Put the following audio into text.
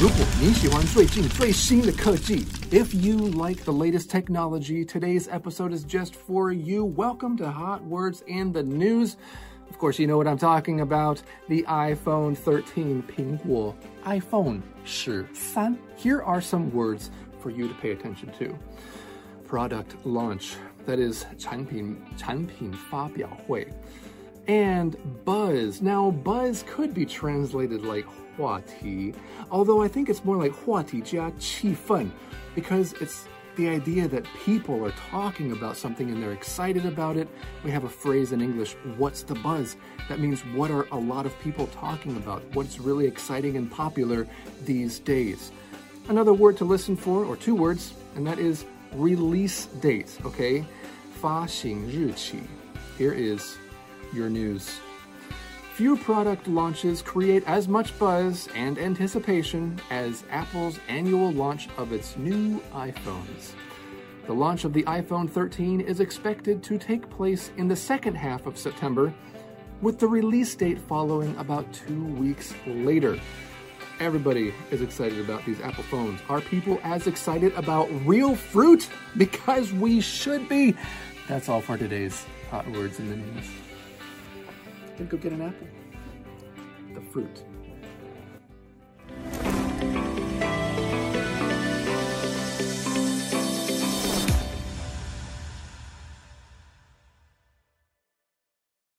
如果你喜欢最近最新的科技，if you like the latest technology, today's episode is just for you. Welcome to Hot Words in the News. Of course, you know what I'm talking about the iPhone 13 苹果 iPhone 十三. Here are some words for you to pay attention to. Product launch, that is 产品产品发表会 and buzz. Now, buzz could be translated like 话题, although I think it's more like 话题加气氛 because it's the idea that people are talking about something and they're excited about it. We have a phrase in English, what's the buzz? That means what are a lot of people talking about? What's really exciting and popular these days? Another word to listen for, or two words, and that is release date, okay? 发行日期. Here is your news. Few product launches create as much buzz and anticipation as Apple's annual launch of its new iPhones. The launch of the iPhone 13 is expected to take place in the second half of September, with the release date following about two weeks later. Everybody is excited about these Apple phones. Are people as excited about real fruit? Because we should be. That's all for today's Hot Words in the News. Then go get an apple. The fruit.